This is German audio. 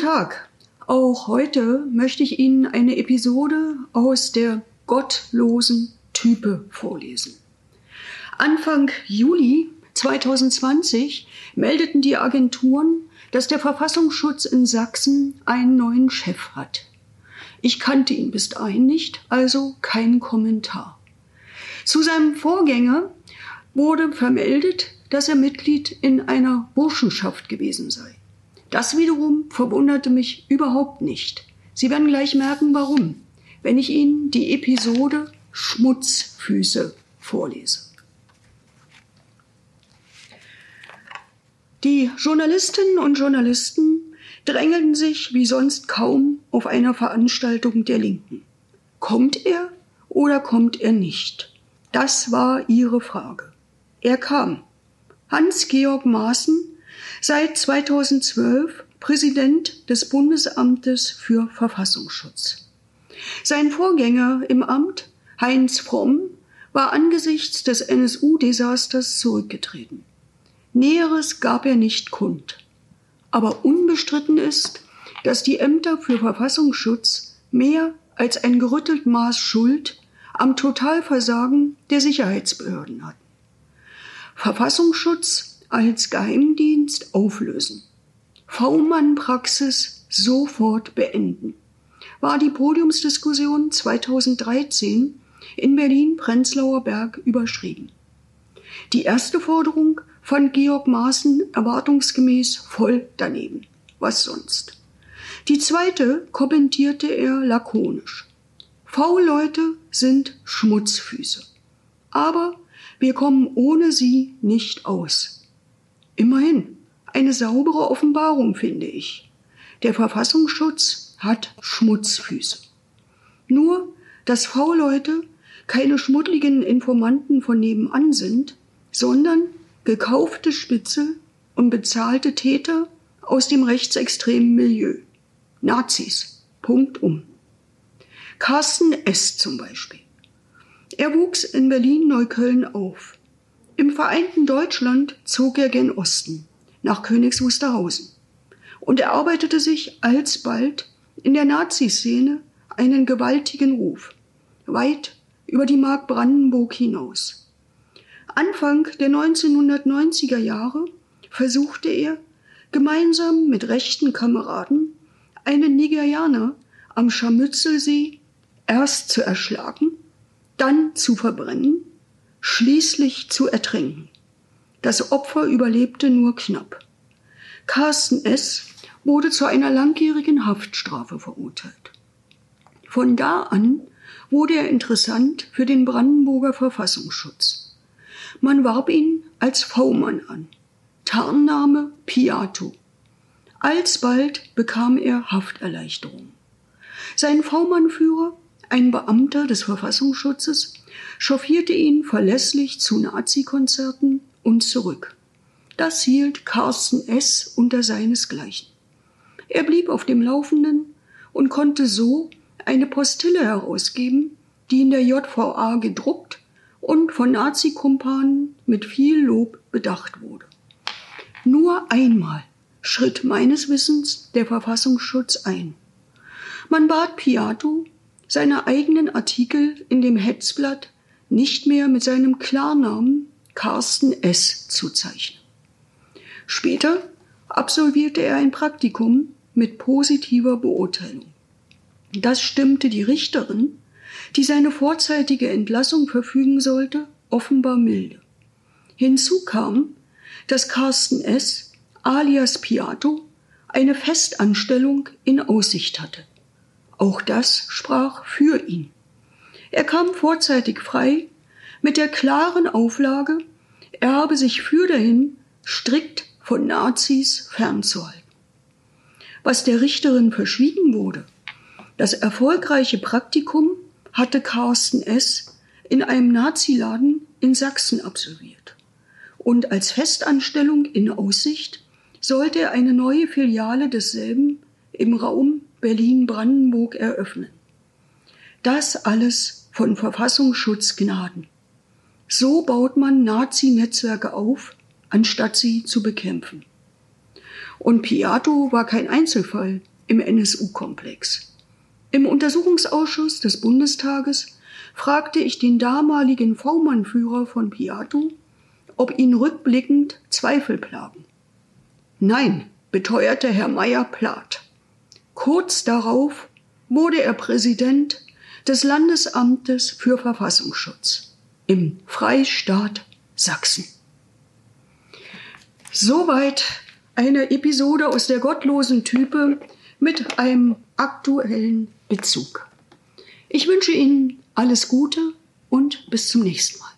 Tag. Auch heute möchte ich Ihnen eine Episode aus der gottlosen Type vorlesen. Anfang Juli 2020 meldeten die Agenturen, dass der Verfassungsschutz in Sachsen einen neuen Chef hat. Ich kannte ihn bis dahin nicht, also kein Kommentar. Zu seinem Vorgänger wurde vermeldet, dass er Mitglied in einer Burschenschaft gewesen sei. Das wiederum verwunderte mich überhaupt nicht. Sie werden gleich merken, warum, wenn ich Ihnen die Episode Schmutzfüße vorlese. Die Journalistinnen und Journalisten drängelten sich wie sonst kaum auf einer Veranstaltung der Linken. Kommt er oder kommt er nicht? Das war ihre Frage. Er kam. Hans-Georg Maaßen seit 2012 Präsident des Bundesamtes für Verfassungsschutz. Sein Vorgänger im Amt, Heinz Fromm, war angesichts des NSU-Desasters zurückgetreten. Näheres gab er nicht kund. Aber unbestritten ist, dass die Ämter für Verfassungsschutz mehr als ein gerüttelt Maß Schuld am Totalversagen der Sicherheitsbehörden hatten. Verfassungsschutz als Geheimdienst auflösen. V-Mann-Praxis sofort beenden. War die Podiumsdiskussion 2013 in Berlin-Prenzlauer Berg überschrieben. Die erste Forderung fand Georg Maaßen erwartungsgemäß voll daneben. Was sonst? Die zweite kommentierte er lakonisch. V-Leute sind Schmutzfüße. Aber wir kommen ohne sie nicht aus. Immerhin eine saubere Offenbarung, finde ich. Der Verfassungsschutz hat Schmutzfüße. Nur, dass V-Leute keine schmuddligen Informanten von nebenan sind, sondern gekaufte Spitzel und bezahlte Täter aus dem rechtsextremen Milieu. Nazis. Punkt um. Carsten S. zum Beispiel. Er wuchs in Berlin-Neukölln auf. Im vereinten Deutschland zog er gen Osten, nach Königs Wusterhausen, und erarbeitete sich alsbald in der Nazi-Szene einen gewaltigen Ruf, weit über die Mark Brandenburg hinaus. Anfang der 1990er Jahre versuchte er, gemeinsam mit rechten Kameraden einen Nigerianer am Scharmützelsee erst zu erschlagen, dann zu verbrennen schließlich zu ertränken. Das Opfer überlebte nur knapp. Carsten S. wurde zu einer langjährigen Haftstrafe verurteilt. Von da an wurde er interessant für den Brandenburger Verfassungsschutz. Man warb ihn als V-Mann an. Tarnname Piato. Alsbald bekam er Hafterleichterung. Sein V-Mann-Führer, ein Beamter des Verfassungsschutzes, chauffierte ihn verlässlich zu Nazi-Konzerten und zurück. Das hielt Carsten S. unter seinesgleichen. Er blieb auf dem Laufenden und konnte so eine Postille herausgeben, die in der JVA gedruckt und von Nazi-Kumpanen mit viel Lob bedacht wurde. Nur einmal schritt meines Wissens der Verfassungsschutz ein. Man bat Piato, seine eigenen Artikel in dem Hetzblatt nicht mehr mit seinem Klarnamen Carsten S. zu zeichnen. Später absolvierte er ein Praktikum mit positiver Beurteilung. Das stimmte die Richterin, die seine vorzeitige Entlassung verfügen sollte, offenbar milde. Hinzu kam, dass Carsten S. alias Piato eine Festanstellung in Aussicht hatte. Auch das sprach für ihn. Er kam vorzeitig frei mit der klaren Auflage, er habe sich für dahin strikt von Nazis fernzuhalten. Was der Richterin verschwiegen wurde, das erfolgreiche Praktikum hatte Carsten S. in einem Naziladen in Sachsen absolviert. Und als Festanstellung in Aussicht sollte er eine neue Filiale desselben im Raum Berlin-Brandenburg eröffnen. Das alles von Verfassungsschutzgnaden. So baut man Nazi-Netzwerke auf, anstatt sie zu bekämpfen. Und Piato war kein Einzelfall im NSU-Komplex. Im Untersuchungsausschuss des Bundestages fragte ich den damaligen V-Mann-Führer von Piato, ob ihn rückblickend Zweifel plagen. Nein, beteuerte Herr Meyer platt. Kurz darauf wurde er Präsident des Landesamtes für Verfassungsschutz im Freistaat Sachsen. Soweit eine Episode aus der gottlosen Type mit einem aktuellen Bezug. Ich wünsche Ihnen alles Gute und bis zum nächsten Mal.